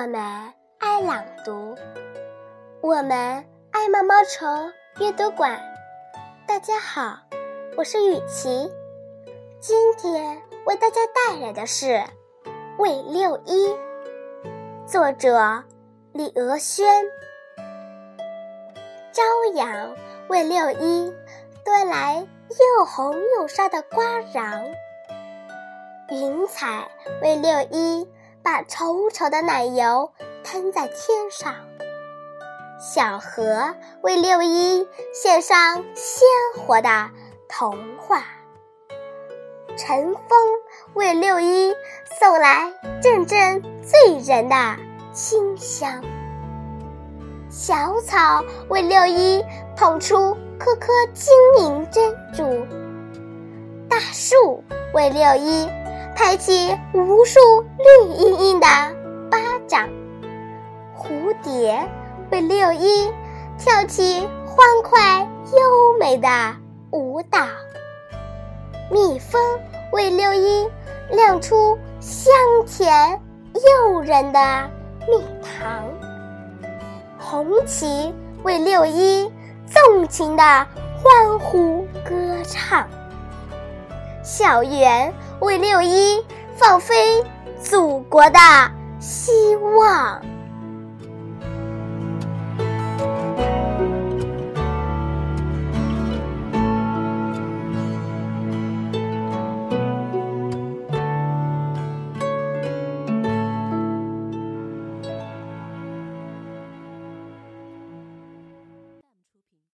我们爱朗读，我们爱毛毛虫阅读馆。大家好，我是雨琪，今天为大家带来的是《魏六一》，作者李娥轩。朝阳为六一端来又红又沙的瓜瓤，云彩为六一。把稠稠的奶油喷在天上，小河为六一献上鲜活的童话，晨风为六一送来阵阵醉人的清香，小草为六一捧出颗颗晶莹珍珠，大树为六一。拍起无数绿茵茵的巴掌，蝴蝶为六一跳起欢快优美的舞蹈，蜜蜂为六一亮出香甜诱人的蜜糖，红旗为六一纵情的欢呼歌唱，校园。为六一放飞祖国的希望。